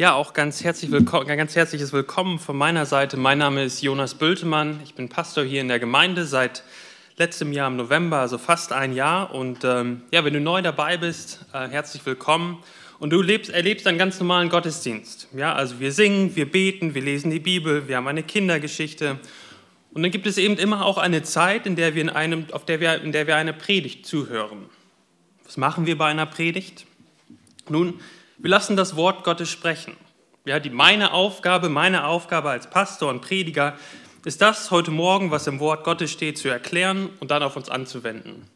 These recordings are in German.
Ja, auch ganz, herzlich willkommen, ganz herzliches Willkommen von meiner Seite. Mein Name ist Jonas Bültemann. Ich bin Pastor hier in der Gemeinde seit letztem Jahr im November, also fast ein Jahr. Und ähm, ja, wenn du neu dabei bist, äh, herzlich willkommen. Und du lebst, erlebst einen ganz normalen Gottesdienst. Ja, also wir singen, wir beten, wir lesen die Bibel, wir haben eine Kindergeschichte. Und dann gibt es eben immer auch eine Zeit, in der wir in einem, auf der wir, in der wir eine Predigt zuhören. Was machen wir bei einer Predigt? Nun, wir lassen das Wort Gottes sprechen. Ja, die, meine Aufgabe, meine Aufgabe als Pastor und Prediger ist das heute Morgen, was im Wort Gottes steht, zu erklären und dann auf uns anzuwenden.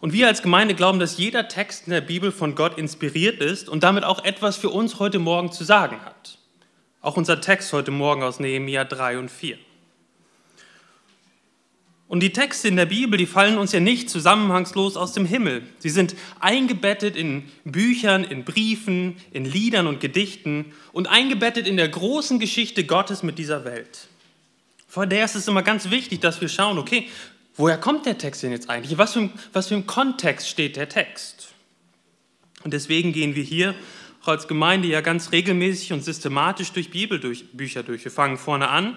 Und wir als Gemeinde glauben, dass jeder Text in der Bibel von Gott inspiriert ist und damit auch etwas für uns heute Morgen zu sagen hat. Auch unser Text heute Morgen aus Nehemia 3 und 4. Und die Texte in der Bibel, die fallen uns ja nicht zusammenhangslos aus dem Himmel. Sie sind eingebettet in Büchern, in Briefen, in Liedern und Gedichten und eingebettet in der großen Geschichte Gottes mit dieser Welt. Von der ist es immer ganz wichtig, dass wir schauen, okay, woher kommt der Text denn jetzt eigentlich? Was für, was für ein Kontext steht der Text? Und deswegen gehen wir hier auch als Gemeinde ja ganz regelmäßig und systematisch durch Bibelbücher durch. Wir fangen vorne an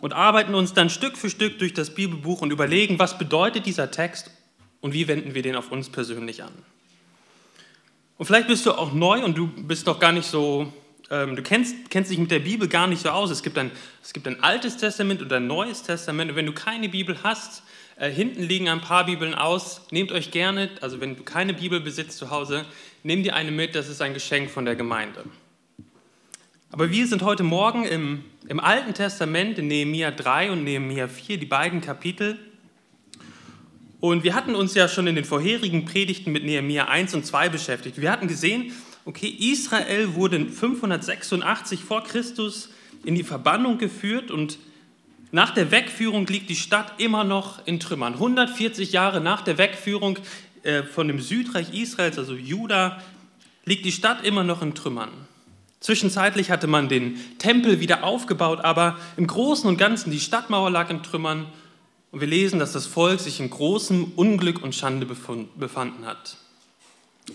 und arbeiten uns dann Stück für Stück durch das Bibelbuch und überlegen, was bedeutet dieser Text und wie wenden wir den auf uns persönlich an. Und vielleicht bist du auch neu und du bist noch gar nicht so, ähm, du kennst, kennst dich mit der Bibel gar nicht so aus. Es gibt, ein, es gibt ein altes Testament und ein neues Testament. Und wenn du keine Bibel hast, äh, hinten liegen ein paar Bibeln aus. Nehmt euch gerne, also wenn du keine Bibel besitzt zu Hause, nimm dir eine mit, das ist ein Geschenk von der Gemeinde. Aber wir sind heute Morgen im, im Alten Testament, in Nehemia 3 und Nehemia 4, die beiden Kapitel. Und wir hatten uns ja schon in den vorherigen Predigten mit Nehemia 1 und 2 beschäftigt. Wir hatten gesehen, okay, Israel wurde 586 vor Christus in die Verbannung geführt und nach der Wegführung liegt die Stadt immer noch in Trümmern. 140 Jahre nach der Wegführung äh, von dem Südreich Israels, also Juda, liegt die Stadt immer noch in Trümmern. Zwischenzeitlich hatte man den Tempel wieder aufgebaut, aber im Großen und Ganzen die Stadtmauer lag in Trümmern und wir lesen, dass das Volk sich in großem Unglück und Schande befanden hat.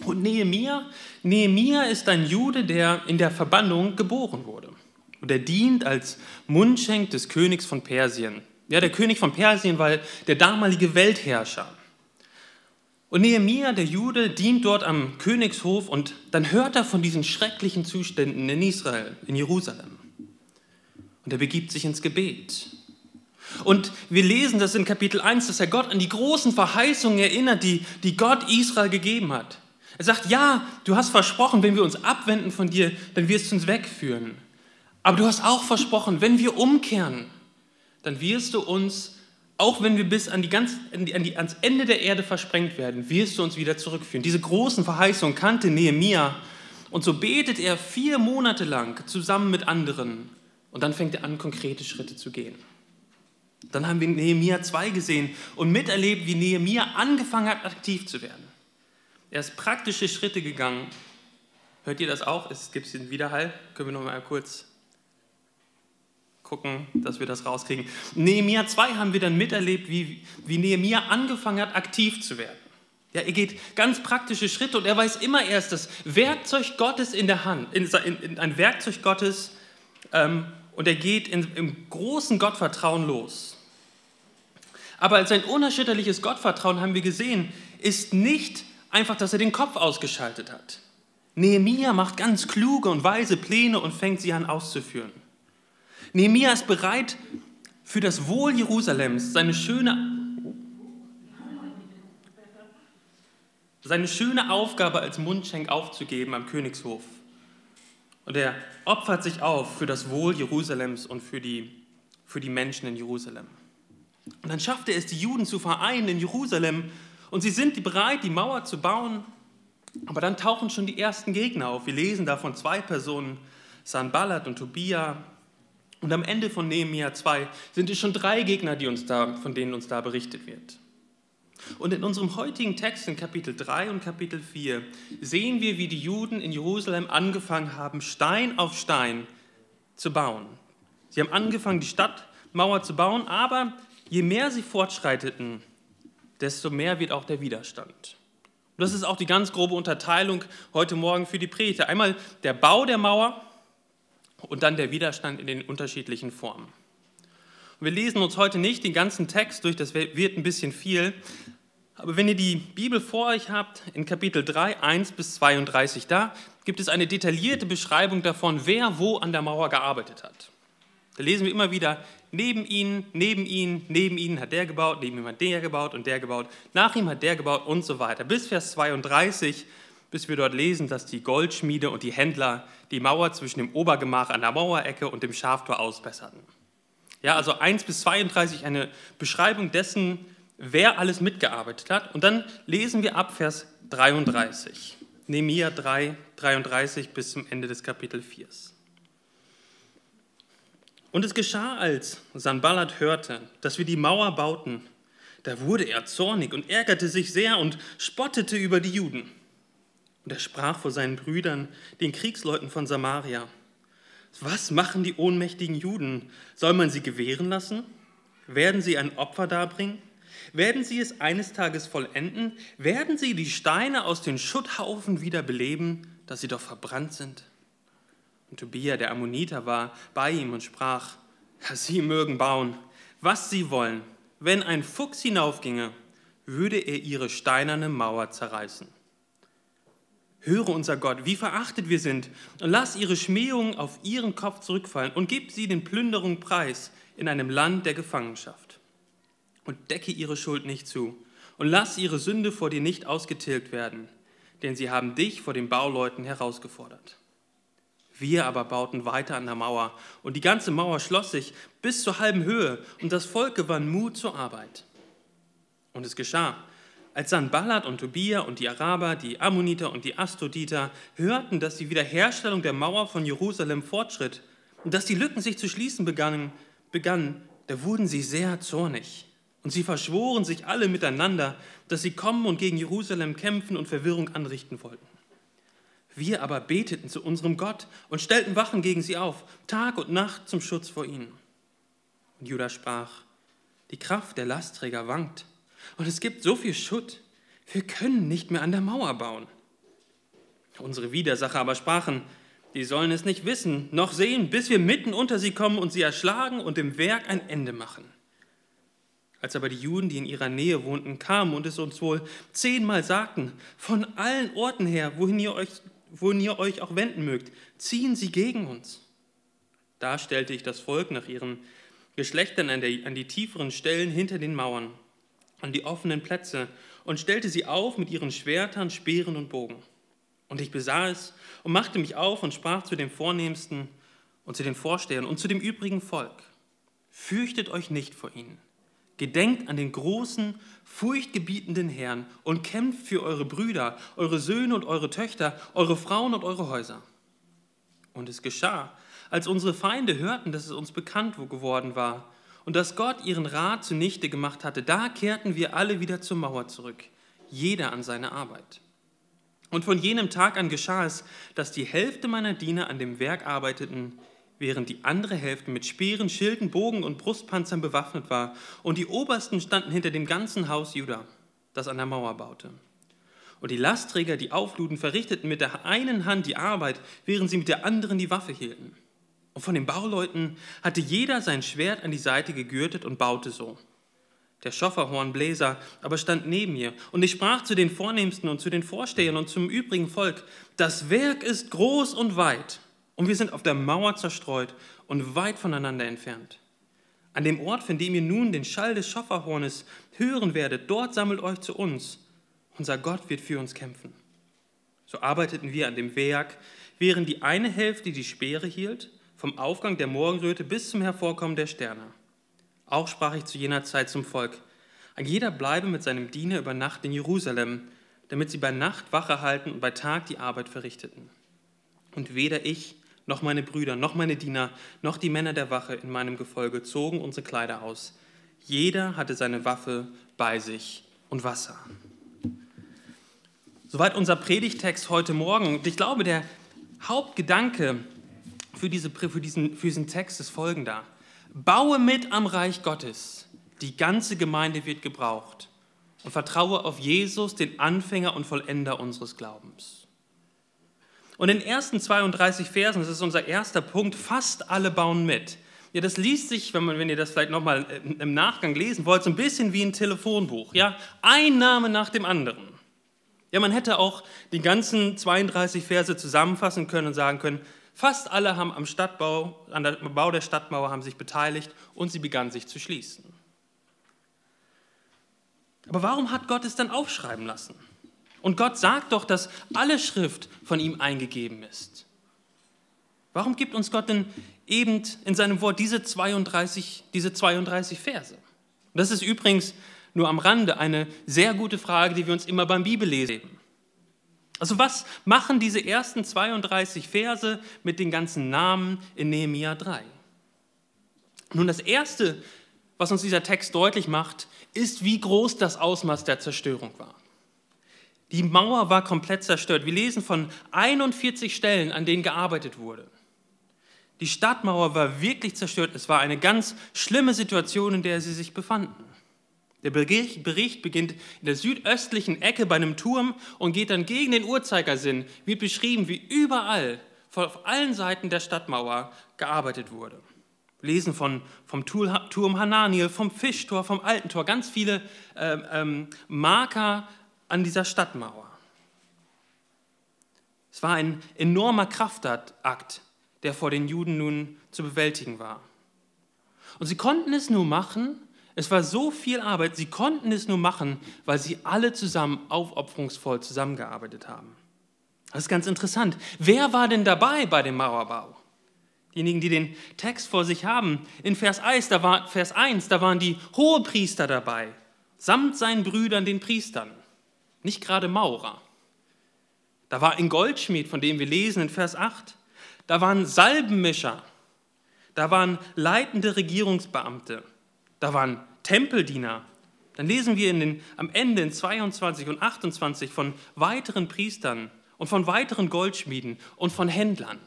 Und Nehemia, Nehemia ist ein Jude, der in der Verbannung geboren wurde. Und er dient als Mundschenk des Königs von Persien. Ja, der König von Persien war der damalige Weltherrscher. Und Nehemia, der Jude, dient dort am Königshof und dann hört er von diesen schrecklichen Zuständen in Israel, in Jerusalem. Und er begibt sich ins Gebet. Und wir lesen das in Kapitel 1, dass er Gott an die großen Verheißungen erinnert, die, die Gott Israel gegeben hat. Er sagt, ja, du hast versprochen, wenn wir uns abwenden von dir, dann wirst du uns wegführen. Aber du hast auch versprochen, wenn wir umkehren, dann wirst du uns auch wenn wir bis an die ganz, an die, an die, ans Ende der Erde versprengt werden, wirst du uns wieder zurückführen. Diese großen Verheißungen kannte Nehemia. Und so betet er vier Monate lang zusammen mit anderen. Und dann fängt er an, konkrete Schritte zu gehen. Dann haben wir Nehemia 2 gesehen und miterlebt, wie Nehemia angefangen hat, aktiv zu werden. Er ist praktische Schritte gegangen. Hört ihr das auch? Es gibt den Widerhall. Können wir noch mal kurz gucken, dass wir das rauskriegen. Nehemia 2 haben wir dann miterlebt, wie, wie Nehemia angefangen hat, aktiv zu werden. Ja, er geht ganz praktische Schritte und er weiß immer erst das Werkzeug Gottes in der Hand, in, in, in ein Werkzeug Gottes ähm, und er geht in, im großen Gottvertrauen los. Aber sein unerschütterliches Gottvertrauen, haben wir gesehen, ist nicht einfach, dass er den Kopf ausgeschaltet hat. Nehemia macht ganz kluge und weise Pläne und fängt sie an auszuführen. Nehemia ist bereit, für das Wohl Jerusalems seine schöne, seine schöne Aufgabe als Mundschenk aufzugeben am Königshof. Und er opfert sich auf für das Wohl Jerusalems und für die, für die Menschen in Jerusalem. Und dann schafft er es, die Juden zu vereinen in Jerusalem. Und sie sind bereit, die Mauer zu bauen. Aber dann tauchen schon die ersten Gegner auf. Wir lesen davon zwei Personen, Sanballat und Tobia, und am Ende von Nehemia 2 sind es schon drei Gegner, die uns da, von denen uns da berichtet wird. Und in unserem heutigen Text in Kapitel 3 und Kapitel 4 sehen wir, wie die Juden in Jerusalem angefangen haben, Stein auf Stein zu bauen. Sie haben angefangen, die Stadtmauer zu bauen, aber je mehr sie fortschreiteten, desto mehr wird auch der Widerstand. Und das ist auch die ganz grobe Unterteilung heute Morgen für die Predigt. Einmal der Bau der Mauer und dann der Widerstand in den unterschiedlichen Formen. wir lesen uns heute nicht den ganzen Text durch, das wird ein bisschen viel. Aber wenn ihr die Bibel vor euch habt, in Kapitel 3, 1 bis 32, da gibt es eine detaillierte Beschreibung davon, wer wo an der Mauer gearbeitet hat. Da lesen wir immer wieder, neben ihnen, neben ihnen, neben ihnen hat der gebaut, neben ihm hat der gebaut und der gebaut, nach ihm hat der gebaut und so weiter. Bis Vers 32, bis wir dort lesen, dass die Goldschmiede und die Händler die Mauer zwischen dem Obergemach an der Mauerecke und dem Schaftor ausbesserten. Ja, also 1 bis 32 eine Beschreibung dessen, wer alles mitgearbeitet hat. Und dann lesen wir ab Vers 33, Nehemiah 3, 33 bis zum Ende des Kapitel 4. Und es geschah, als Sanballat hörte, dass wir die Mauer bauten, da wurde er zornig und ärgerte sich sehr und spottete über die Juden. Und er sprach vor seinen Brüdern, den Kriegsleuten von Samaria, was machen die ohnmächtigen Juden? Soll man sie gewähren lassen? Werden sie ein Opfer darbringen? Werden sie es eines Tages vollenden? Werden sie die Steine aus den Schutthaufen wieder beleben, dass sie doch verbrannt sind? Und Tobia, der Ammoniter, war bei ihm und sprach, Sie mögen bauen, was sie wollen. Wenn ein Fuchs hinaufginge, würde er ihre steinerne Mauer zerreißen. Höre unser Gott, wie verachtet wir sind, und lass ihre Schmähungen auf ihren Kopf zurückfallen und gib sie den Plünderungen preis in einem Land der Gefangenschaft. Und decke ihre Schuld nicht zu und lass ihre Sünde vor dir nicht ausgetilgt werden, denn sie haben dich vor den Bauleuten herausgefordert. Wir aber bauten weiter an der Mauer und die ganze Mauer schloss sich bis zur halben Höhe und das Volk gewann Mut zur Arbeit. Und es geschah, als Sanballat und Tobia und die Araber, die Ammoniter und die Astroditer hörten, dass die Wiederherstellung der Mauer von Jerusalem fortschritt und dass die Lücken sich zu schließen begannen, begannen da wurden sie sehr zornig. Und sie verschworen sich alle miteinander, dass sie kommen und gegen Jerusalem kämpfen und Verwirrung anrichten wollten. Wir aber beteten zu unserem Gott und stellten Wachen gegen sie auf, Tag und Nacht zum Schutz vor ihnen. Und Judah sprach, die Kraft der Lastträger wankt und es gibt so viel Schutt, wir können nicht mehr an der Mauer bauen. Unsere Widersacher aber sprachen, die sollen es nicht wissen, noch sehen, bis wir mitten unter sie kommen und sie erschlagen und dem Werk ein Ende machen. Als aber die Juden, die in ihrer Nähe wohnten, kamen und es uns wohl zehnmal sagten, von allen Orten her, wohin ihr euch wohin ihr euch auch wenden mögt, ziehen sie gegen uns. Da stellte ich das Volk nach ihren Geschlechtern an, der, an die tieferen Stellen hinter den Mauern, an die offenen Plätze und stellte sie auf mit ihren Schwertern, Speeren und Bogen. Und ich besah es und machte mich auf und sprach zu den Vornehmsten und zu den Vorstehern und zu dem übrigen Volk. Fürchtet euch nicht vor ihnen. Gedenkt an den großen, furchtgebietenden Herrn und kämpft für eure Brüder, eure Söhne und eure Töchter, eure Frauen und eure Häuser. Und es geschah, als unsere Feinde hörten, dass es uns bekannt geworden war und dass Gott ihren Rat zunichte gemacht hatte, da kehrten wir alle wieder zur Mauer zurück, jeder an seine Arbeit. Und von jenem Tag an geschah es, dass die Hälfte meiner Diener an dem Werk arbeiteten, während die andere Hälfte mit Speeren, Schilden, Bogen und Brustpanzern bewaffnet war, und die Obersten standen hinter dem ganzen Haus Juda, das an der Mauer baute. Und die Lastträger, die aufluden, verrichteten mit der einen Hand die Arbeit, während sie mit der anderen die Waffe hielten. Und von den Bauleuten hatte jeder sein Schwert an die Seite gegürtet und baute so. Der Schofferhornbläser aber stand neben mir, und ich sprach zu den Vornehmsten und zu den Vorstehern und zum übrigen Volk, das Werk ist groß und weit, und wir sind auf der Mauer zerstreut und weit voneinander entfernt. An dem Ort, von dem ihr nun den Schall des Schofferhornes hören werdet, dort sammelt euch zu uns. Unser Gott wird für uns kämpfen. So arbeiteten wir an dem Werk, während die eine Hälfte die Speere hielt, vom Aufgang der Morgenröte bis zum Hervorkommen der Sterne. Auch sprach ich zu jener Zeit zum Volk, ein jeder bleibe mit seinem Diener über Nacht in Jerusalem, damit sie bei Nacht Wache halten und bei Tag die Arbeit verrichteten. Und weder ich noch meine Brüder, noch meine Diener, noch die Männer der Wache in meinem Gefolge zogen unsere Kleider aus. Jeder hatte seine Waffe bei sich und Wasser. Soweit unser Predigtext heute Morgen. Und ich glaube, der Hauptgedanke für, diese, für, diesen, für diesen Text ist folgender. Baue mit am Reich Gottes. Die ganze Gemeinde wird gebraucht. und vertraue auf Jesus, den Anfänger und Vollender unseres Glaubens. Und in den ersten 32 Versen, das ist unser erster Punkt, fast alle bauen mit. Ja, das liest sich, wenn, man, wenn ihr das vielleicht nochmal im Nachgang lesen wollt, so ein bisschen wie ein Telefonbuch. Ja, ein Name nach dem anderen. Ja, man hätte auch die ganzen 32 Verse zusammenfassen können und sagen können, fast alle haben am Stadtbau, an der Bau der Stadtmauer haben sich beteiligt und sie begann sich zu schließen. Aber warum hat Gott es dann aufschreiben lassen? Und Gott sagt doch, dass alle Schrift von ihm eingegeben ist. Warum gibt uns Gott denn eben in seinem Wort diese 32, diese 32 Verse? Das ist übrigens nur am Rande eine sehr gute Frage, die wir uns immer beim Bibellesen. Also was machen diese ersten 32 Verse mit den ganzen Namen in Nehemia 3? Nun, das Erste, was uns dieser Text deutlich macht, ist, wie groß das Ausmaß der Zerstörung war. Die Mauer war komplett zerstört. Wir lesen von 41 Stellen, an denen gearbeitet wurde. Die Stadtmauer war wirklich zerstört. Es war eine ganz schlimme Situation, in der sie sich befanden. Der Bericht beginnt in der südöstlichen Ecke bei einem Turm und geht dann gegen den Uhrzeigersinn, wird beschrieben, wie überall, auf allen Seiten der Stadtmauer gearbeitet wurde. Wir lesen von, vom Turm Hananiel, vom Fischtor, vom Alten Tor, ganz viele äh, ähm, Marker an dieser Stadtmauer. Es war ein enormer Kraftakt, der vor den Juden nun zu bewältigen war. Und sie konnten es nur machen, es war so viel Arbeit, sie konnten es nur machen, weil sie alle zusammen aufopferungsvoll zusammengearbeitet haben. Das ist ganz interessant. Wer war denn dabei bei dem Mauerbau? Diejenigen, die den Text vor sich haben. In Vers 1, da, war, Vers 1, da waren die Hohepriester dabei, samt seinen Brüdern, den Priestern. Nicht gerade Maurer. Da war ein Goldschmied, von dem wir lesen in Vers 8. Da waren Salbenmischer. Da waren leitende Regierungsbeamte. Da waren Tempeldiener. Dann lesen wir den, am Ende in 22 und 28 von weiteren Priestern und von weiteren Goldschmieden und von Händlern.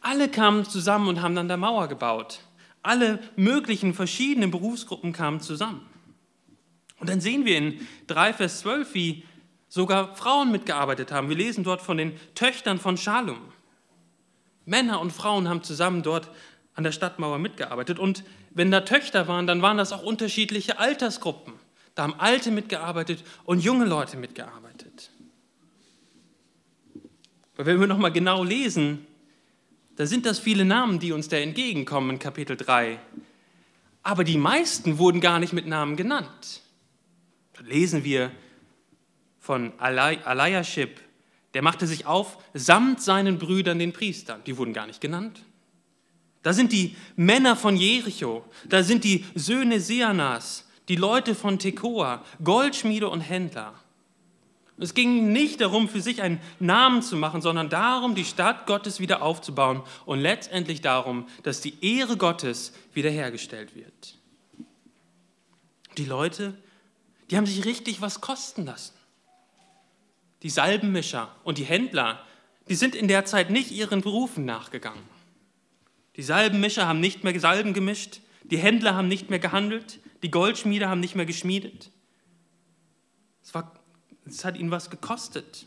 Alle kamen zusammen und haben an der Mauer gebaut. Alle möglichen verschiedenen Berufsgruppen kamen zusammen. Und dann sehen wir in 3 Vers 12, wie sogar Frauen mitgearbeitet haben. Wir lesen dort von den Töchtern von Schalum. Männer und Frauen haben zusammen dort an der Stadtmauer mitgearbeitet. Und wenn da Töchter waren, dann waren das auch unterschiedliche Altersgruppen. Da haben Alte mitgearbeitet und junge Leute mitgearbeitet. Aber wenn wir nochmal genau lesen, da sind das viele Namen, die uns da entgegenkommen in Kapitel 3. Aber die meisten wurden gar nicht mit Namen genannt. Da lesen wir von Eliashib, der machte sich auf samt seinen Brüdern, den Priestern. Die wurden gar nicht genannt. Da sind die Männer von Jericho, da sind die Söhne Seanas, die Leute von Tekoa, Goldschmiede und Händler. Es ging nicht darum, für sich einen Namen zu machen, sondern darum, die Stadt Gottes wieder aufzubauen und letztendlich darum, dass die Ehre Gottes wiederhergestellt wird. Die Leute, die haben sich richtig was kosten lassen. Die Salbenmischer und die Händler, die sind in der Zeit nicht ihren Berufen nachgegangen. Die Salbenmischer haben nicht mehr Salben gemischt, die Händler haben nicht mehr gehandelt, die Goldschmiede haben nicht mehr geschmiedet. Es, war, es hat ihnen was gekostet.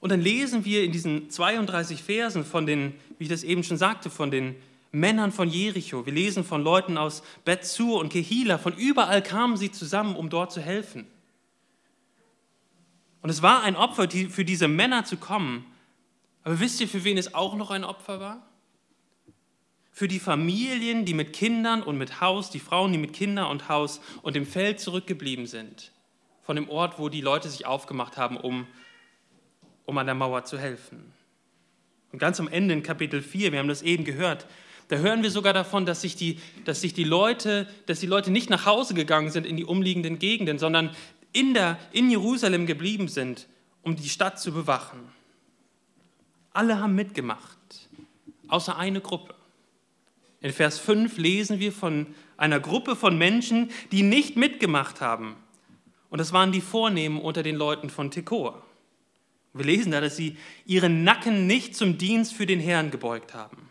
Und dann lesen wir in diesen 32 Versen von den, wie ich das eben schon sagte, von den Männern von Jericho. Wir lesen von Leuten aus Bethsur und Kehila. Von überall kamen sie zusammen, um dort zu helfen. Und es war ein Opfer, für diese Männer zu kommen, aber wisst ihr, für wen es auch noch ein Opfer war? Für die Familien, die mit Kindern und mit Haus, die Frauen, die mit Kinder und Haus und dem Feld zurückgeblieben sind, von dem Ort, wo die Leute sich aufgemacht haben, um, um an der Mauer zu helfen. Und ganz am Ende in Kapitel 4, wir haben das eben gehört, da hören wir sogar davon, dass sich die, dass sich die, Leute, dass die Leute nicht nach Hause gegangen sind in die umliegenden Gegenden, sondern in, der, in Jerusalem geblieben sind, um die Stadt zu bewachen. Alle haben mitgemacht, außer eine Gruppe. In Vers 5 lesen wir von einer Gruppe von Menschen, die nicht mitgemacht haben. Und das waren die Vornehmen unter den Leuten von Tekoa. Wir lesen da, dass sie ihren Nacken nicht zum Dienst für den Herrn gebeugt haben.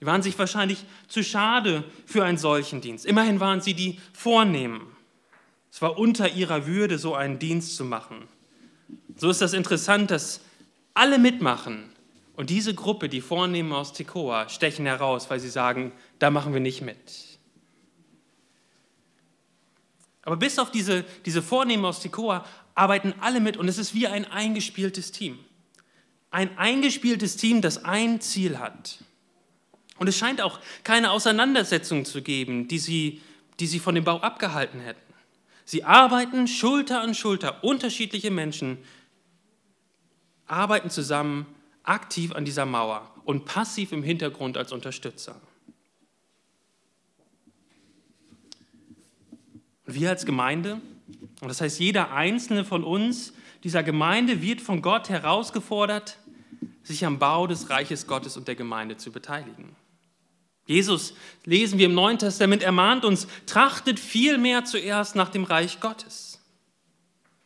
Die waren sich wahrscheinlich zu schade für einen solchen Dienst. Immerhin waren sie die Vornehmen. Es war unter ihrer Würde, so einen Dienst zu machen. So ist das interessant, dass alle mitmachen. Und diese Gruppe, die Vornehmen aus Tekoa, stechen heraus, weil sie sagen, da machen wir nicht mit. Aber bis auf diese, diese Vornehmen aus Tekoa arbeiten alle mit und es ist wie ein eingespieltes Team. Ein eingespieltes Team, das ein Ziel hat. Und es scheint auch keine Auseinandersetzung zu geben, die sie, die sie von dem Bau abgehalten hätten. Sie arbeiten Schulter an Schulter, unterschiedliche Menschen arbeiten zusammen aktiv an dieser Mauer und passiv im Hintergrund als Unterstützer. Und wir als Gemeinde, und das heißt jeder einzelne von uns, dieser Gemeinde wird von Gott herausgefordert, sich am Bau des Reiches Gottes und der Gemeinde zu beteiligen. Jesus, lesen wir im Neuen Testament, ermahnt uns, trachtet vielmehr zuerst nach dem Reich Gottes.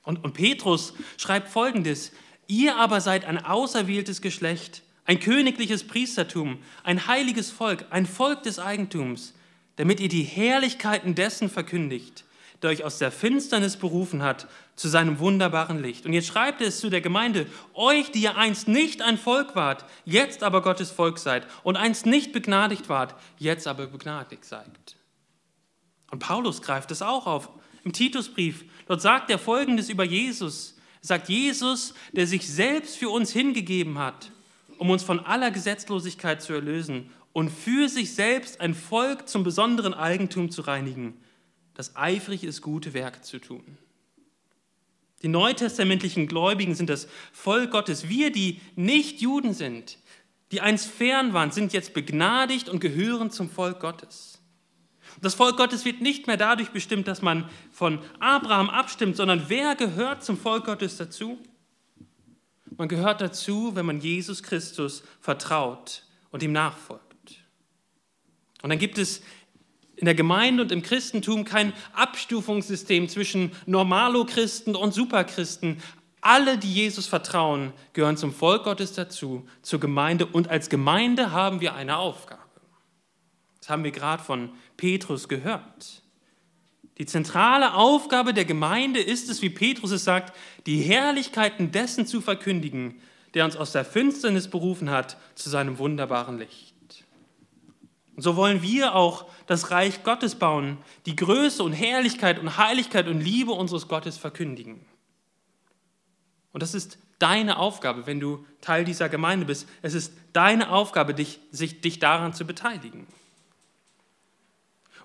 Und, und Petrus schreibt folgendes, ihr aber seid ein auserwähltes Geschlecht, ein königliches Priestertum, ein heiliges Volk, ein Volk des Eigentums, damit ihr die Herrlichkeiten dessen verkündigt, der euch aus der Finsternis berufen hat zu seinem wunderbaren Licht. Und jetzt schreibt es zu der Gemeinde, euch, die ihr einst nicht ein Volk wart, jetzt aber Gottes Volk seid und einst nicht begnadigt wart, jetzt aber begnadigt seid. Und Paulus greift es auch auf im Titusbrief. Dort sagt er folgendes über Jesus. Sagt, Jesus, der sich selbst für uns hingegeben hat, um uns von aller Gesetzlosigkeit zu erlösen und für sich selbst ein Volk zum besonderen Eigentum zu reinigen, das eifrig ist, gute Werke zu tun. Die neutestamentlichen Gläubigen sind das Volk Gottes. Wir, die nicht Juden sind, die einst fern waren, sind jetzt begnadigt und gehören zum Volk Gottes. Das Volk Gottes wird nicht mehr dadurch bestimmt, dass man von Abraham abstimmt, sondern wer gehört zum Volk Gottes dazu? Man gehört dazu, wenn man Jesus Christus vertraut und ihm nachfolgt. Und dann gibt es in der Gemeinde und im Christentum kein Abstufungssystem zwischen Normalo-Christen und Superchristen. Alle, die Jesus vertrauen, gehören zum Volk Gottes dazu, zur Gemeinde und als Gemeinde haben wir eine Aufgabe. Haben wir gerade von Petrus gehört. Die zentrale Aufgabe der Gemeinde ist es, wie Petrus es sagt, die Herrlichkeiten dessen zu verkündigen, der uns aus der Finsternis berufen hat zu seinem wunderbaren Licht. Und so wollen wir auch das Reich Gottes bauen, die Größe und Herrlichkeit und Heiligkeit und Liebe unseres Gottes verkündigen. Und das ist deine Aufgabe, wenn du Teil dieser Gemeinde bist. Es ist deine Aufgabe, dich, sich, dich daran zu beteiligen.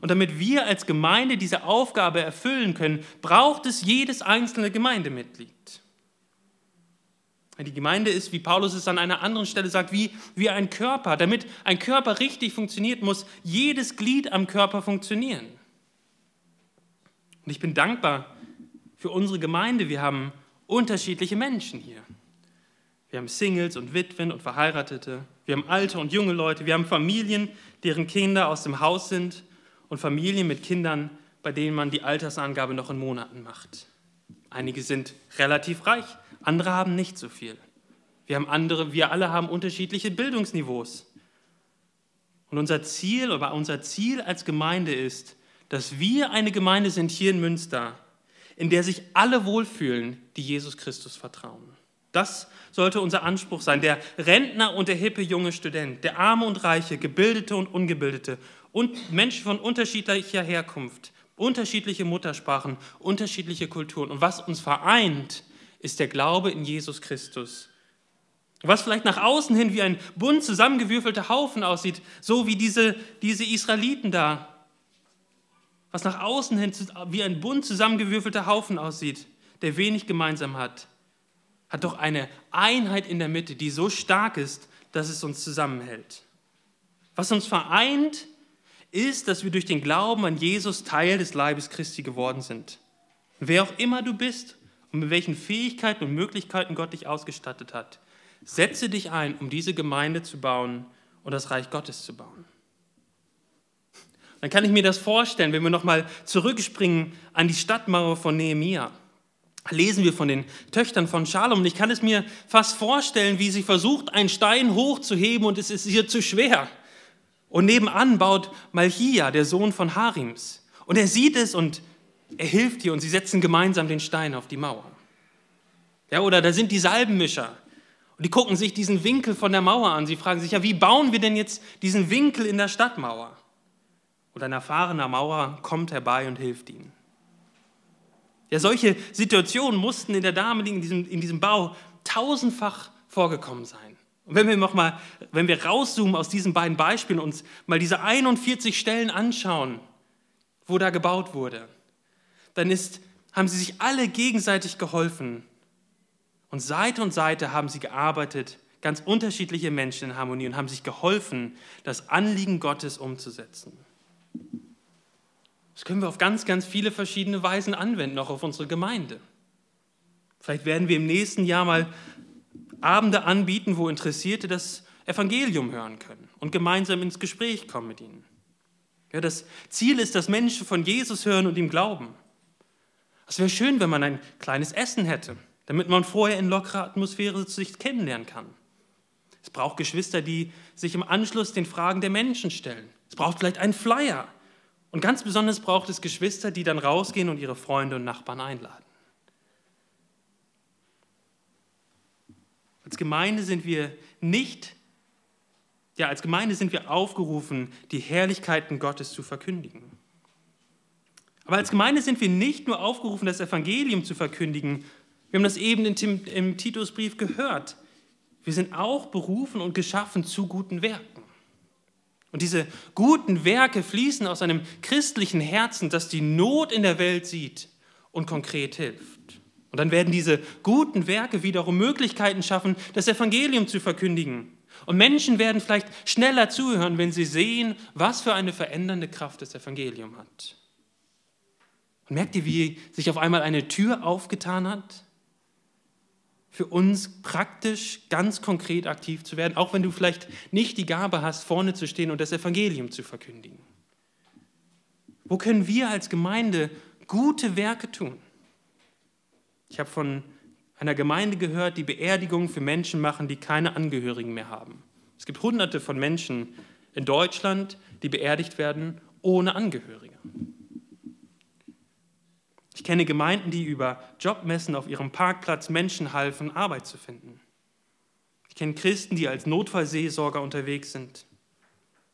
Und damit wir als Gemeinde diese Aufgabe erfüllen können, braucht es jedes einzelne Gemeindemitglied. Die Gemeinde ist, wie Paulus es an einer anderen Stelle sagt, wie, wie ein Körper. Damit ein Körper richtig funktioniert, muss jedes Glied am Körper funktionieren. Und ich bin dankbar für unsere Gemeinde. Wir haben unterschiedliche Menschen hier. Wir haben Singles und Witwen und Verheiratete. Wir haben alte und junge Leute. Wir haben Familien, deren Kinder aus dem Haus sind und Familien mit Kindern, bei denen man die Altersangabe noch in Monaten macht. Einige sind relativ reich, andere haben nicht so viel. Wir, haben andere, wir alle haben unterschiedliche Bildungsniveaus. Und unser Ziel, oder unser Ziel als Gemeinde ist, dass wir eine Gemeinde sind hier in Münster, in der sich alle wohlfühlen, die Jesus Christus vertrauen. Das sollte unser Anspruch sein. Der Rentner und der hippe junge Student, der arme und reiche, gebildete und ungebildete und Menschen von unterschiedlicher Herkunft, unterschiedliche Muttersprachen, unterschiedliche Kulturen. Und was uns vereint, ist der Glaube in Jesus Christus. Was vielleicht nach außen hin wie ein bunt zusammengewürfelter Haufen aussieht, so wie diese, diese Israeliten da. Was nach außen hin wie ein bunt zusammengewürfelter Haufen aussieht, der wenig gemeinsam hat, hat doch eine Einheit in der Mitte, die so stark ist, dass es uns zusammenhält. Was uns vereint, ist, dass wir durch den Glauben an Jesus Teil des Leibes Christi geworden sind. Wer auch immer du bist und mit welchen Fähigkeiten und Möglichkeiten Gott dich ausgestattet hat, setze dich ein, um diese Gemeinde zu bauen und das Reich Gottes zu bauen. Dann kann ich mir das vorstellen, wenn wir nochmal zurückspringen an die Stadtmauer von Nehemia. Lesen wir von den Töchtern von Schalom. Ich kann es mir fast vorstellen, wie sie versucht, einen Stein hochzuheben und es ist ihr zu schwer. Und nebenan baut Malchia, der Sohn von Harims. Und er sieht es und er hilft ihr und sie setzen gemeinsam den Stein auf die Mauer. Ja, oder da sind die Salbenmischer. Und die gucken sich diesen Winkel von der Mauer an. Sie fragen sich, ja, wie bauen wir denn jetzt diesen Winkel in der Stadtmauer? Und ein erfahrener Maurer kommt herbei und hilft ihnen. Ja, solche Situationen mussten in der damaligen, in diesem, in diesem Bau tausendfach vorgekommen sein. Und wenn wir noch mal, wenn wir rauszoomen aus diesen beiden Beispielen und uns mal diese 41 Stellen anschauen, wo da gebaut wurde, dann ist, haben sie sich alle gegenseitig geholfen. Und Seite und Seite haben sie gearbeitet, ganz unterschiedliche Menschen in Harmonie und haben sich geholfen, das Anliegen Gottes umzusetzen. Das können wir auf ganz, ganz viele verschiedene Weisen anwenden, auch auf unsere Gemeinde. Vielleicht werden wir im nächsten Jahr mal Abende anbieten, wo Interessierte das Evangelium hören können und gemeinsam ins Gespräch kommen mit ihnen. Ja, das Ziel ist, dass Menschen von Jesus hören und ihm glauben. Es wäre schön, wenn man ein kleines Essen hätte, damit man vorher in lockerer Atmosphäre sich kennenlernen kann. Es braucht Geschwister, die sich im Anschluss den Fragen der Menschen stellen. Es braucht vielleicht einen Flyer. Und ganz besonders braucht es Geschwister, die dann rausgehen und ihre Freunde und Nachbarn einladen. Als Gemeinde sind wir nicht, ja, als Gemeinde sind wir aufgerufen, die Herrlichkeiten Gottes zu verkündigen. Aber als Gemeinde sind wir nicht nur aufgerufen, das Evangelium zu verkündigen. Wir haben das eben im Titusbrief gehört. Wir sind auch berufen und geschaffen zu guten Werken. Und diese guten Werke fließen aus einem christlichen Herzen, das die Not in der Welt sieht und konkret hilft. Und dann werden diese guten Werke wiederum Möglichkeiten schaffen, das Evangelium zu verkündigen. Und Menschen werden vielleicht schneller zuhören, wenn sie sehen, was für eine verändernde Kraft das Evangelium hat. Und merkt ihr, wie sich auf einmal eine Tür aufgetan hat? Für uns praktisch, ganz konkret aktiv zu werden, auch wenn du vielleicht nicht die Gabe hast, vorne zu stehen und das Evangelium zu verkündigen. Wo können wir als Gemeinde gute Werke tun? Ich habe von einer Gemeinde gehört, die Beerdigungen für Menschen machen, die keine Angehörigen mehr haben. Es gibt hunderte von Menschen in Deutschland, die beerdigt werden ohne Angehörige. Ich kenne Gemeinden, die über Jobmessen auf ihrem Parkplatz Menschen halfen, Arbeit zu finden. Ich kenne Christen, die als Notfallseelsorger unterwegs sind.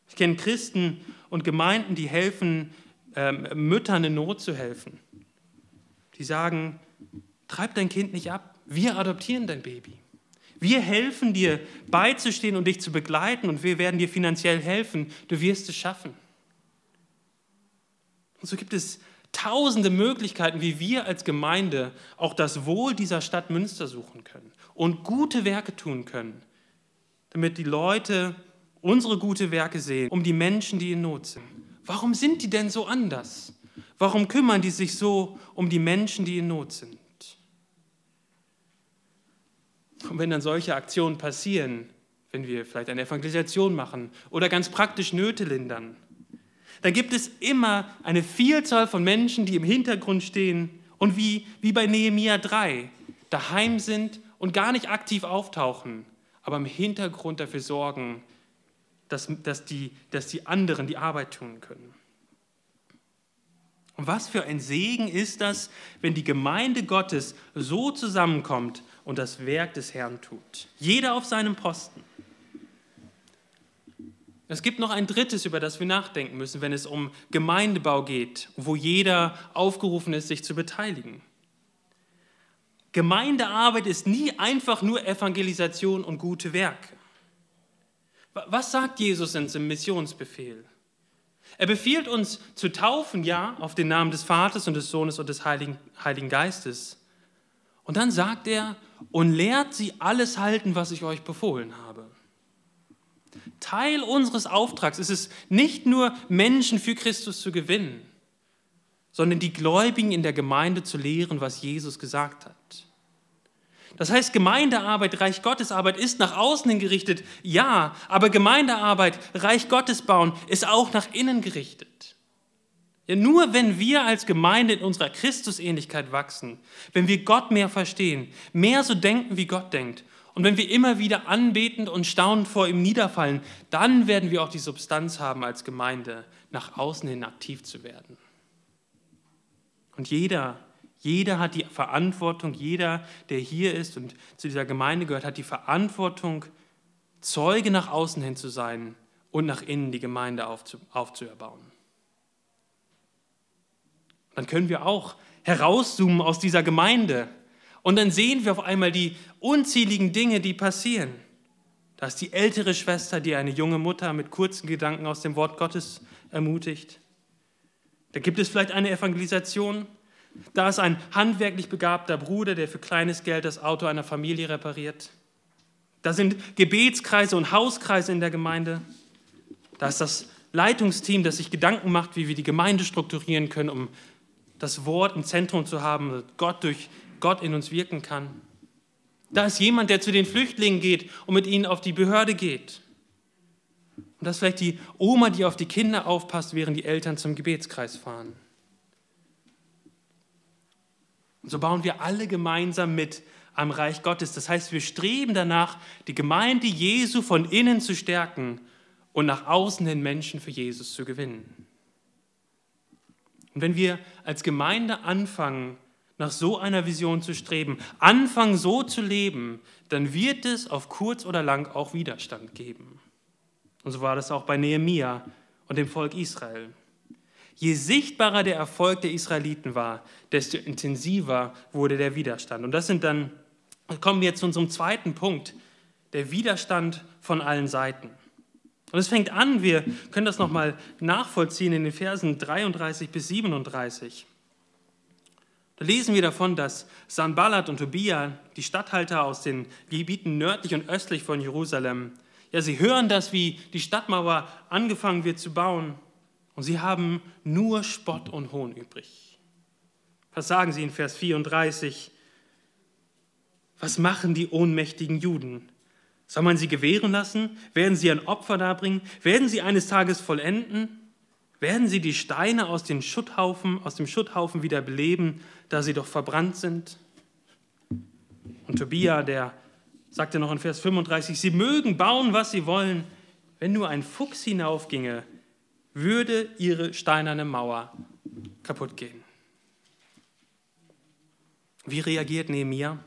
Ich kenne Christen und Gemeinden, die helfen, ähm, Müttern in Not zu helfen. Die sagen, treib dein Kind nicht ab, wir adoptieren dein Baby. Wir helfen dir beizustehen und dich zu begleiten und wir werden dir finanziell helfen. Du wirst es schaffen. Und so gibt es tausende Möglichkeiten, wie wir als Gemeinde auch das Wohl dieser Stadt Münster suchen können und gute Werke tun können, damit die Leute unsere gute Werke sehen, um die Menschen, die in Not sind. Warum sind die denn so anders? Warum kümmern die sich so um die Menschen, die in Not sind? Und wenn dann solche Aktionen passieren, wenn wir vielleicht eine Evangelisation machen oder ganz praktisch Nöte lindern, dann gibt es immer eine Vielzahl von Menschen, die im Hintergrund stehen und wie, wie bei Nehemia 3 daheim sind und gar nicht aktiv auftauchen, aber im Hintergrund dafür sorgen, dass, dass, die, dass die anderen die Arbeit tun können. Und was für ein Segen ist das, wenn die Gemeinde Gottes so zusammenkommt und das Werk des Herrn tut. Jeder auf seinem Posten. Es gibt noch ein drittes, über das wir nachdenken müssen, wenn es um Gemeindebau geht, wo jeder aufgerufen ist, sich zu beteiligen. Gemeindearbeit ist nie einfach nur Evangelisation und gute Werke. Was sagt Jesus in seinem Missionsbefehl? Er befiehlt uns zu taufen, ja, auf den Namen des Vaters und des Sohnes und des Heiligen, Heiligen Geistes. Und dann sagt er, und lehrt sie alles halten, was ich euch befohlen habe. Teil unseres Auftrags ist es nicht nur, Menschen für Christus zu gewinnen, sondern die Gläubigen in der Gemeinde zu lehren, was Jesus gesagt hat. Das heißt, Gemeindearbeit, Reich Gottes Arbeit ist nach außen hin gerichtet, ja, aber Gemeindearbeit, Reich Gottes bauen, ist auch nach innen gerichtet. Ja, nur wenn wir als Gemeinde in unserer Christusähnlichkeit wachsen, wenn wir Gott mehr verstehen, mehr so denken, wie Gott denkt und wenn wir immer wieder anbetend und staunend vor ihm niederfallen, dann werden wir auch die Substanz haben, als Gemeinde nach außen hin aktiv zu werden. Und jeder, jeder hat die Verantwortung, jeder, der hier ist und zu dieser Gemeinde gehört, hat die Verantwortung, Zeuge nach außen hin zu sein und nach innen die Gemeinde aufzu, aufzuerbauen. Dann können wir auch herauszoomen aus dieser Gemeinde und dann sehen wir auf einmal die unzähligen Dinge, die passieren. Da ist die ältere Schwester, die eine junge Mutter mit kurzen Gedanken aus dem Wort Gottes ermutigt. Da gibt es vielleicht eine Evangelisation. Da ist ein handwerklich begabter Bruder, der für kleines Geld das Auto einer Familie repariert. Da sind Gebetskreise und Hauskreise in der Gemeinde. Da ist das Leitungsteam, das sich Gedanken macht, wie wir die Gemeinde strukturieren können, um das Wort im Zentrum zu haben, Gott durch Gott in uns wirken kann. Da ist jemand, der zu den Flüchtlingen geht und mit ihnen auf die Behörde geht. Und das ist vielleicht die Oma, die auf die Kinder aufpasst, während die Eltern zum Gebetskreis fahren. Und so bauen wir alle gemeinsam mit am Reich Gottes. Das heißt, wir streben danach, die Gemeinde Jesu von innen zu stärken und nach außen hin Menschen für Jesus zu gewinnen. Und wenn wir als Gemeinde anfangen, nach so einer Vision zu streben, anfangen so zu leben, dann wird es auf kurz oder lang auch Widerstand geben. Und so war das auch bei Nehemia und dem Volk Israel. Je sichtbarer der Erfolg der Israeliten war, desto intensiver wurde der Widerstand. Und das sind dann, kommen wir jetzt zu unserem zweiten Punkt, der Widerstand von allen Seiten. Und es fängt an, wir können das nochmal nachvollziehen in den Versen 33 bis 37. Da lesen wir davon, dass Sanballat und Tobia, die Statthalter aus den Gebieten nördlich und östlich von Jerusalem, ja, sie hören das, wie die Stadtmauer angefangen wird zu bauen, und sie haben nur Spott und Hohn übrig. Was sagen sie in Vers 34? Was machen die ohnmächtigen Juden? Soll man sie gewähren lassen? Werden sie ein Opfer darbringen? Werden sie eines Tages vollenden? Werden sie die Steine aus, den Schutthaufen, aus dem Schutthaufen wieder beleben, da sie doch verbrannt sind? Und Tobia, der sagte noch in Vers 35, sie mögen bauen, was sie wollen. Wenn nur ein Fuchs hinaufginge, würde ihre steinerne Mauer kaputt gehen. Wie reagiert Nehemiah?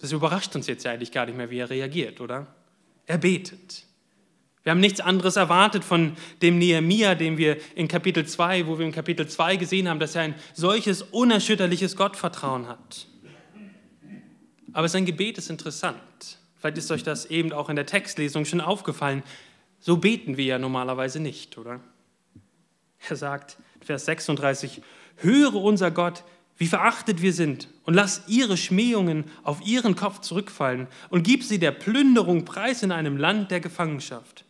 Das überrascht uns jetzt eigentlich gar nicht mehr, wie er reagiert, oder? Er betet. Wir haben nichts anderes erwartet von dem Nehemia, den wir in Kapitel 2, wo wir in Kapitel 2 gesehen haben, dass er ein solches unerschütterliches Gottvertrauen hat. Aber sein Gebet ist interessant. Vielleicht ist euch das eben auch in der Textlesung schon aufgefallen. So beten wir ja normalerweise nicht, oder? Er sagt, Vers 36, höre unser Gott, wie verachtet wir sind, und lass ihre Schmähungen auf ihren Kopf zurückfallen und gib sie der Plünderung preis in einem Land der Gefangenschaft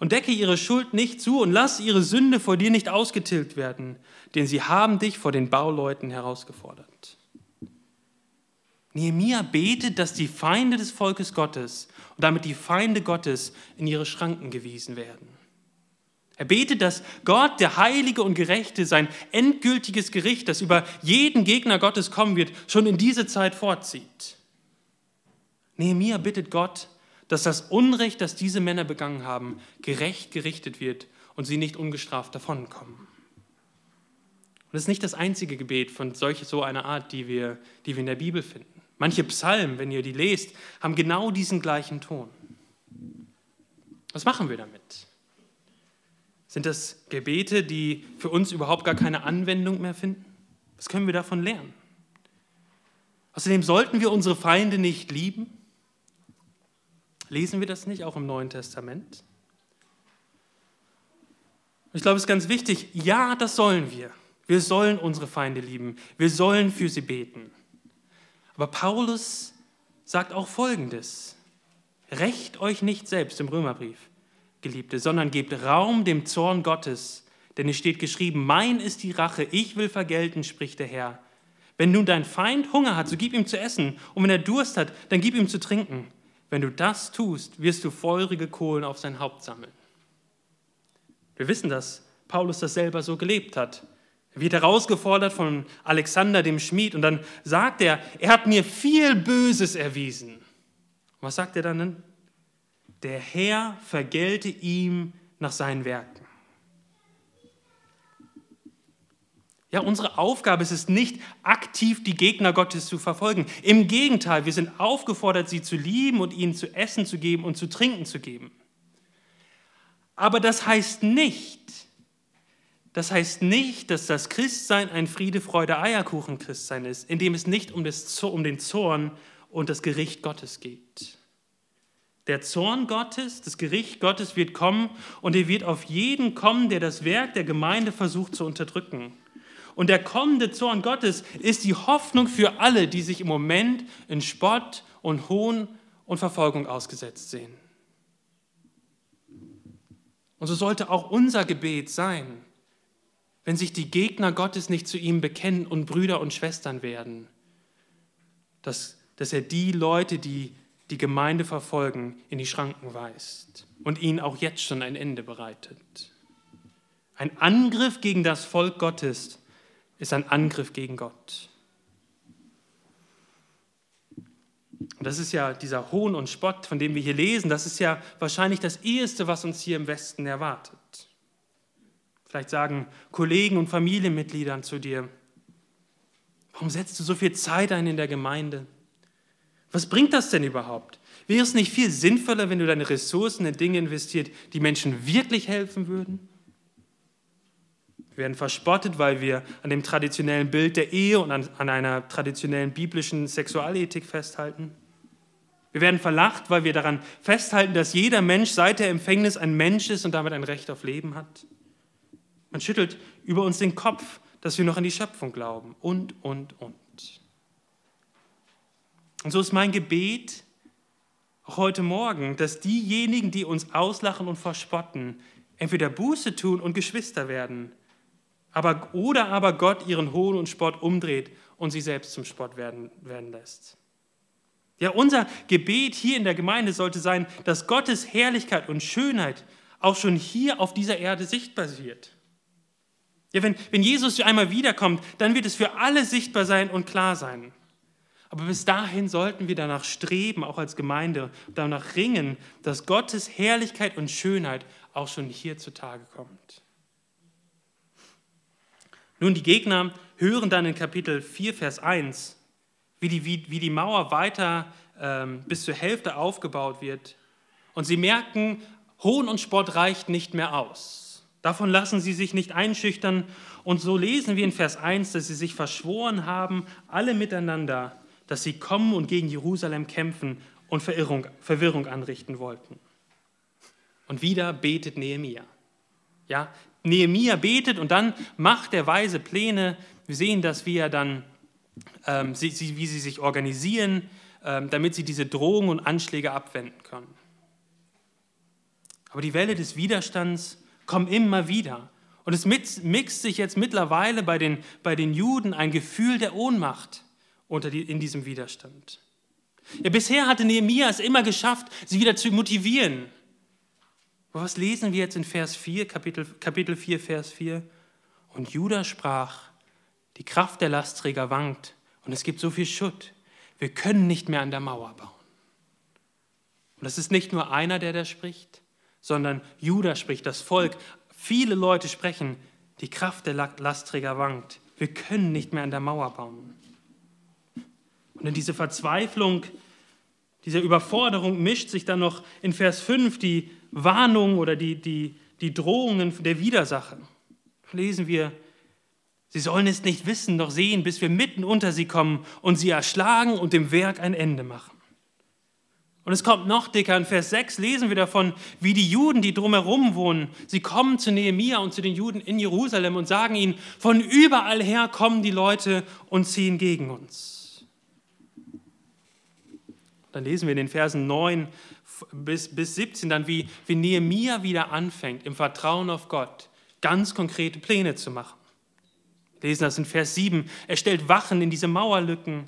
und decke ihre Schuld nicht zu und lass ihre Sünde vor dir nicht ausgetilgt werden, denn sie haben dich vor den Bauleuten herausgefordert. Nehemia betet, dass die Feinde des Volkes Gottes und damit die Feinde Gottes in ihre Schranken gewiesen werden. Er betet, dass Gott, der Heilige und Gerechte, sein endgültiges Gericht, das über jeden Gegner Gottes kommen wird, schon in diese Zeit vorzieht. Nehemia bittet Gott, dass das Unrecht, das diese Männer begangen haben, gerecht gerichtet wird und sie nicht ungestraft davonkommen. Und das ist nicht das einzige Gebet von solch so einer Art, die wir, die wir in der Bibel finden. Manche Psalmen, wenn ihr die lest, haben genau diesen gleichen Ton. Was machen wir damit? Sind das Gebete, die für uns überhaupt gar keine Anwendung mehr finden? Was können wir davon lernen? Außerdem sollten wir unsere Feinde nicht lieben. Lesen wir das nicht auch im Neuen Testament? Ich glaube, es ist ganz wichtig, ja, das sollen wir. Wir sollen unsere Feinde lieben. Wir sollen für sie beten. Aber Paulus sagt auch Folgendes. Recht euch nicht selbst im Römerbrief, Geliebte, sondern gebt Raum dem Zorn Gottes. Denn es steht geschrieben, mein ist die Rache, ich will vergelten, spricht der Herr. Wenn nun dein Feind Hunger hat, so gib ihm zu essen. Und wenn er Durst hat, dann gib ihm zu trinken. Wenn du das tust, wirst du feurige Kohlen auf sein Haupt sammeln. Wir wissen, dass Paulus das selber so gelebt hat. Er wird herausgefordert von Alexander dem Schmied und dann sagt er, er hat mir viel Böses erwiesen. Was sagt er dann? Der Herr vergelte ihm nach seinen Werken. Ja, unsere Aufgabe ist es nicht, aktiv die Gegner Gottes zu verfolgen. Im Gegenteil, wir sind aufgefordert, sie zu lieben und ihnen zu essen zu geben und zu trinken zu geben. Aber das heißt nicht, das heißt nicht, dass das Christsein ein Friede, Freude, Eierkuchen Christsein ist, in dem es nicht um, das, um den Zorn und das Gericht Gottes geht. Der Zorn Gottes, das Gericht Gottes wird kommen und er wird auf jeden kommen, der das Werk der Gemeinde versucht zu unterdrücken. Und der kommende Zorn Gottes ist die Hoffnung für alle, die sich im Moment in Spott und Hohn und Verfolgung ausgesetzt sehen. Und so sollte auch unser Gebet sein, wenn sich die Gegner Gottes nicht zu ihm bekennen und Brüder und Schwestern werden, dass, dass er die Leute, die die Gemeinde verfolgen, in die Schranken weist und ihnen auch jetzt schon ein Ende bereitet. Ein Angriff gegen das Volk Gottes ist ein Angriff gegen Gott. Und das ist ja dieser Hohn und Spott, von dem wir hier lesen, das ist ja wahrscheinlich das Eheste, was uns hier im Westen erwartet. Vielleicht sagen Kollegen und Familienmitgliedern zu dir, warum setzt du so viel Zeit ein in der Gemeinde? Was bringt das denn überhaupt? Wäre es nicht viel sinnvoller, wenn du deine Ressourcen in Dinge investiert, die Menschen wirklich helfen würden? Wir werden verspottet, weil wir an dem traditionellen Bild der Ehe und an, an einer traditionellen biblischen Sexualethik festhalten. Wir werden verlacht, weil wir daran festhalten, dass jeder Mensch seit der Empfängnis ein Mensch ist und damit ein Recht auf Leben hat. Man schüttelt über uns den Kopf, dass wir noch an die Schöpfung glauben und, und, und. Und so ist mein Gebet auch heute Morgen, dass diejenigen, die uns auslachen und verspotten, entweder Buße tun und Geschwister werden aber, oder aber Gott ihren Hohn und Spott umdreht und sie selbst zum Spott werden, werden lässt. Ja, unser Gebet hier in der Gemeinde sollte sein, dass Gottes Herrlichkeit und Schönheit auch schon hier auf dieser Erde sichtbar wird. Ja, wenn, wenn Jesus einmal wiederkommt, dann wird es für alle sichtbar sein und klar sein. Aber bis dahin sollten wir danach streben, auch als Gemeinde, danach ringen, dass Gottes Herrlichkeit und Schönheit auch schon hier zutage kommt. Nun, die Gegner hören dann in Kapitel 4, Vers 1, wie die, wie, wie die Mauer weiter ähm, bis zur Hälfte aufgebaut wird. Und sie merken, Hohn und Spott reicht nicht mehr aus. Davon lassen sie sich nicht einschüchtern. Und so lesen wir in Vers 1, dass sie sich verschworen haben, alle miteinander, dass sie kommen und gegen Jerusalem kämpfen und Verirrung, Verwirrung anrichten wollten. Und wieder betet Nehemia. Ja, Nehemia betet und dann macht er weise Pläne. Wir sehen das, wie er dann, ähm, sie, sie, wie sie sich organisieren, ähm, damit sie diese Drohungen und Anschläge abwenden können. Aber die Welle des Widerstands kommt immer wieder. Und es mixt sich jetzt mittlerweile bei den, bei den Juden ein Gefühl der Ohnmacht unter die, in diesem Widerstand. Ja, bisher hatte Nehemia es immer geschafft, sie wieder zu motivieren, aber was lesen wir jetzt in Vers 4, Kapitel, Kapitel 4, Vers 4? Und Judah sprach, die Kraft der Lastträger wankt und es gibt so viel Schutt. Wir können nicht mehr an der Mauer bauen. Und das ist nicht nur einer, der da spricht, sondern Judah spricht, das Volk. Viele Leute sprechen, die Kraft der Lastträger wankt. Wir können nicht mehr an der Mauer bauen. Und in diese Verzweiflung, diese Überforderung mischt sich dann noch in Vers 5 die Warnungen oder die, die, die Drohungen der Widersacher. Lesen wir, sie sollen es nicht wissen noch sehen, bis wir mitten unter sie kommen und sie erschlagen und dem Werk ein Ende machen. Und es kommt noch dicker, in Vers 6 lesen wir davon, wie die Juden, die drumherum wohnen, sie kommen zu Nehemia und zu den Juden in Jerusalem und sagen ihnen, von überall her kommen die Leute und ziehen gegen uns. Dann lesen wir in den Versen 9 bis, bis 17 dann, wie, wie Nehemia wieder anfängt, im Vertrauen auf Gott ganz konkrete Pläne zu machen. Wir lesen das in Vers 7. Er stellt Wachen in diese Mauerlücken.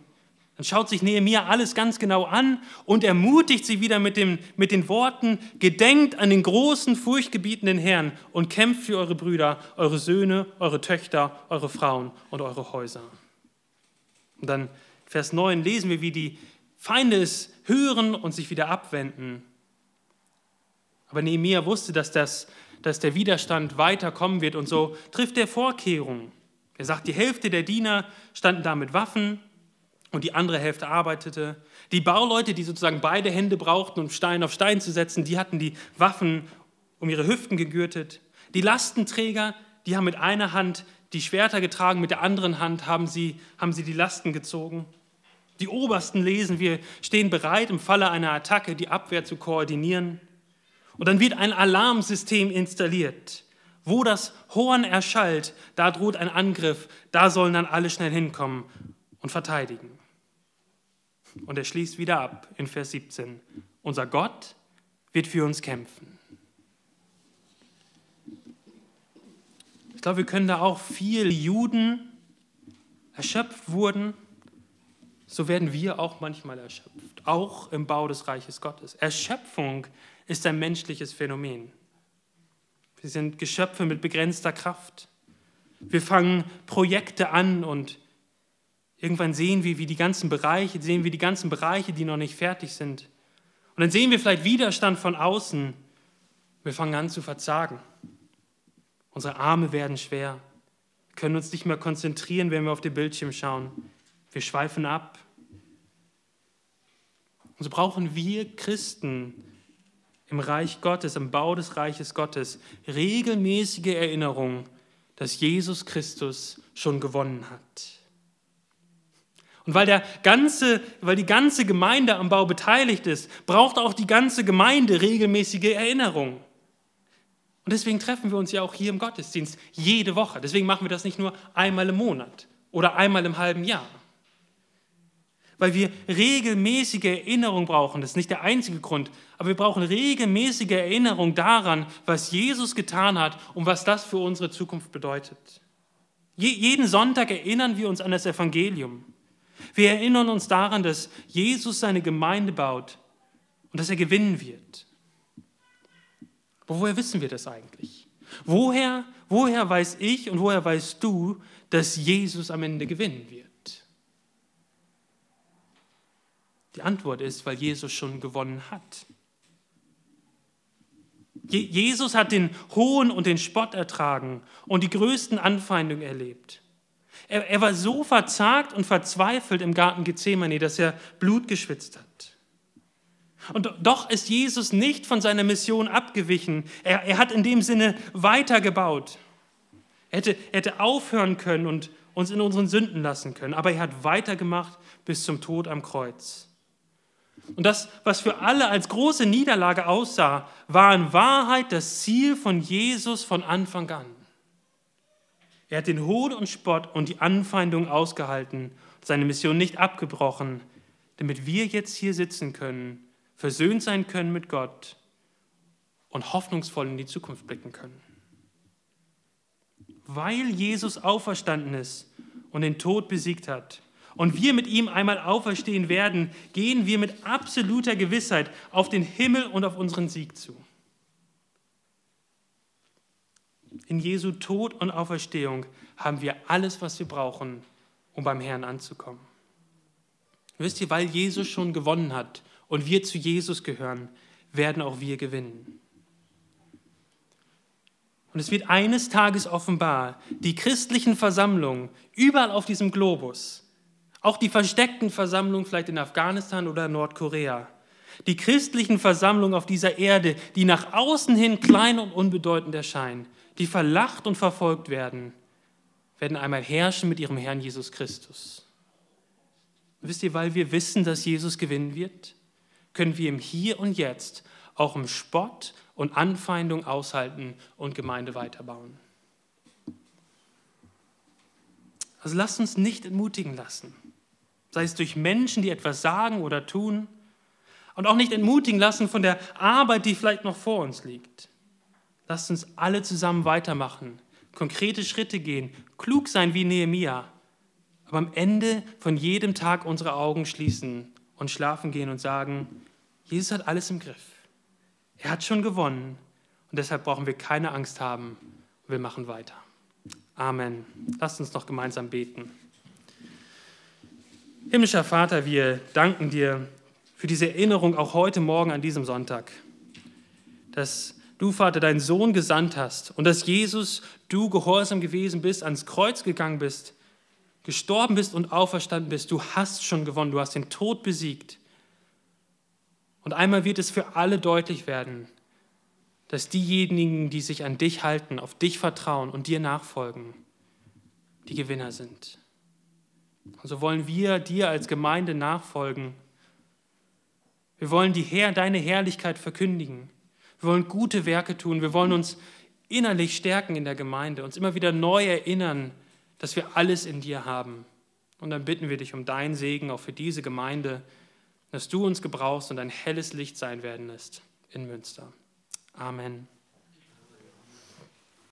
Dann schaut sich Nehemia alles ganz genau an und ermutigt sie wieder mit, dem, mit den Worten, gedenkt an den großen, furchtgebietenden Herrn und kämpft für eure Brüder, eure Söhne, eure Töchter, eure Frauen und eure Häuser. Und dann Vers 9 lesen wir, wie die, Feinde es hören und sich wieder abwenden. Aber Nehemiah wusste, dass, das, dass der Widerstand weiterkommen wird und so trifft er Vorkehrungen. Er sagt, die Hälfte der Diener standen da mit Waffen und die andere Hälfte arbeitete. Die Bauleute, die sozusagen beide Hände brauchten, um Stein auf Stein zu setzen, die hatten die Waffen um ihre Hüften gegürtet. Die Lastenträger, die haben mit einer Hand die Schwerter getragen, mit der anderen Hand haben sie, haben sie die Lasten gezogen. Die Obersten lesen, wir stehen bereit, im Falle einer Attacke die Abwehr zu koordinieren. Und dann wird ein Alarmsystem installiert. Wo das Horn erschallt, da droht ein Angriff, da sollen dann alle schnell hinkommen und verteidigen. Und er schließt wieder ab in Vers 17. Unser Gott wird für uns kämpfen. Ich glaube, wir können da auch viele Juden erschöpft wurden, so werden wir auch manchmal erschöpft, auch im Bau des Reiches Gottes. Erschöpfung ist ein menschliches Phänomen. Wir sind Geschöpfe mit begrenzter Kraft. Wir fangen Projekte an und irgendwann sehen wir, wie die ganzen Bereiche, sehen wir die ganzen Bereiche, die noch nicht fertig sind. Und dann sehen wir vielleicht Widerstand von außen. Wir fangen an zu verzagen. Unsere Arme werden schwer. Können uns nicht mehr konzentrieren, wenn wir auf den Bildschirm schauen. Wir schweifen ab. Und so brauchen wir Christen im Reich Gottes, im Bau des Reiches Gottes, regelmäßige Erinnerung, dass Jesus Christus schon gewonnen hat. Und weil, der ganze, weil die ganze Gemeinde am Bau beteiligt ist, braucht auch die ganze Gemeinde regelmäßige Erinnerung. Und deswegen treffen wir uns ja auch hier im Gottesdienst jede Woche. Deswegen machen wir das nicht nur einmal im Monat oder einmal im halben Jahr weil wir regelmäßige Erinnerung brauchen. Das ist nicht der einzige Grund, aber wir brauchen regelmäßige Erinnerung daran, was Jesus getan hat und was das für unsere Zukunft bedeutet. Je, jeden Sonntag erinnern wir uns an das Evangelium. Wir erinnern uns daran, dass Jesus seine Gemeinde baut und dass er gewinnen wird. Aber woher wissen wir das eigentlich? Woher, woher weiß ich und woher weißt du, dass Jesus am Ende gewinnen wird? Die Antwort ist, weil Jesus schon gewonnen hat. Jesus hat den Hohn und den Spott ertragen und die größten Anfeindungen erlebt. Er, er, war so verzagt und verzweifelt im Garten Gethsemane, dass er Blut geschwitzt hat. Und doch ist Jesus nicht von seiner Mission abgewichen. Er, er hat in dem Sinne weitergebaut. Er hätte, er hätte aufhören können und uns in unseren Sünden lassen können, aber er hat weitergemacht bis zum Tod am Kreuz. Und das, was für alle als große Niederlage aussah, war in Wahrheit das Ziel von Jesus von Anfang an. Er hat den Hohn und Spott und die Anfeindung ausgehalten, seine Mission nicht abgebrochen, damit wir jetzt hier sitzen können, versöhnt sein können mit Gott und hoffnungsvoll in die Zukunft blicken können. Weil Jesus auferstanden ist und den Tod besiegt hat, und wir mit ihm einmal auferstehen werden, gehen wir mit absoluter Gewissheit auf den Himmel und auf unseren Sieg zu. In Jesu Tod und Auferstehung haben wir alles, was wir brauchen, um beim Herrn anzukommen. Wisst ihr, weil Jesus schon gewonnen hat und wir zu Jesus gehören, werden auch wir gewinnen. Und es wird eines Tages offenbar, die christlichen Versammlungen überall auf diesem Globus auch die versteckten Versammlungen vielleicht in Afghanistan oder Nordkorea. Die christlichen Versammlungen auf dieser Erde, die nach außen hin klein und unbedeutend erscheinen, die verlacht und verfolgt werden, werden einmal herrschen mit ihrem Herrn Jesus Christus. Wisst ihr, weil wir wissen, dass Jesus gewinnen wird, können wir im Hier und Jetzt auch im Spott und Anfeindung aushalten und Gemeinde weiterbauen. Also lasst uns nicht entmutigen lassen sei es durch Menschen, die etwas sagen oder tun, und auch nicht entmutigen lassen von der Arbeit, die vielleicht noch vor uns liegt. Lasst uns alle zusammen weitermachen, konkrete Schritte gehen, klug sein wie Nehemia, aber am Ende von jedem Tag unsere Augen schließen und schlafen gehen und sagen, Jesus hat alles im Griff. Er hat schon gewonnen und deshalb brauchen wir keine Angst haben. Wir machen weiter. Amen. Lasst uns noch gemeinsam beten. Himmlischer Vater, wir danken dir für diese Erinnerung auch heute Morgen an diesem Sonntag, dass du, Vater, deinen Sohn gesandt hast und dass Jesus, du gehorsam gewesen bist, ans Kreuz gegangen bist, gestorben bist und auferstanden bist. Du hast schon gewonnen, du hast den Tod besiegt. Und einmal wird es für alle deutlich werden, dass diejenigen, die sich an dich halten, auf dich vertrauen und dir nachfolgen, die Gewinner sind. Also wollen wir dir als Gemeinde nachfolgen. Wir wollen die Herr, deine Herrlichkeit verkündigen. Wir wollen gute Werke tun. Wir wollen uns innerlich stärken in der Gemeinde, uns immer wieder neu erinnern, dass wir alles in dir haben. Und dann bitten wir dich um deinen Segen auch für diese Gemeinde, dass du uns gebrauchst und ein helles Licht sein werden lässt in Münster. Amen.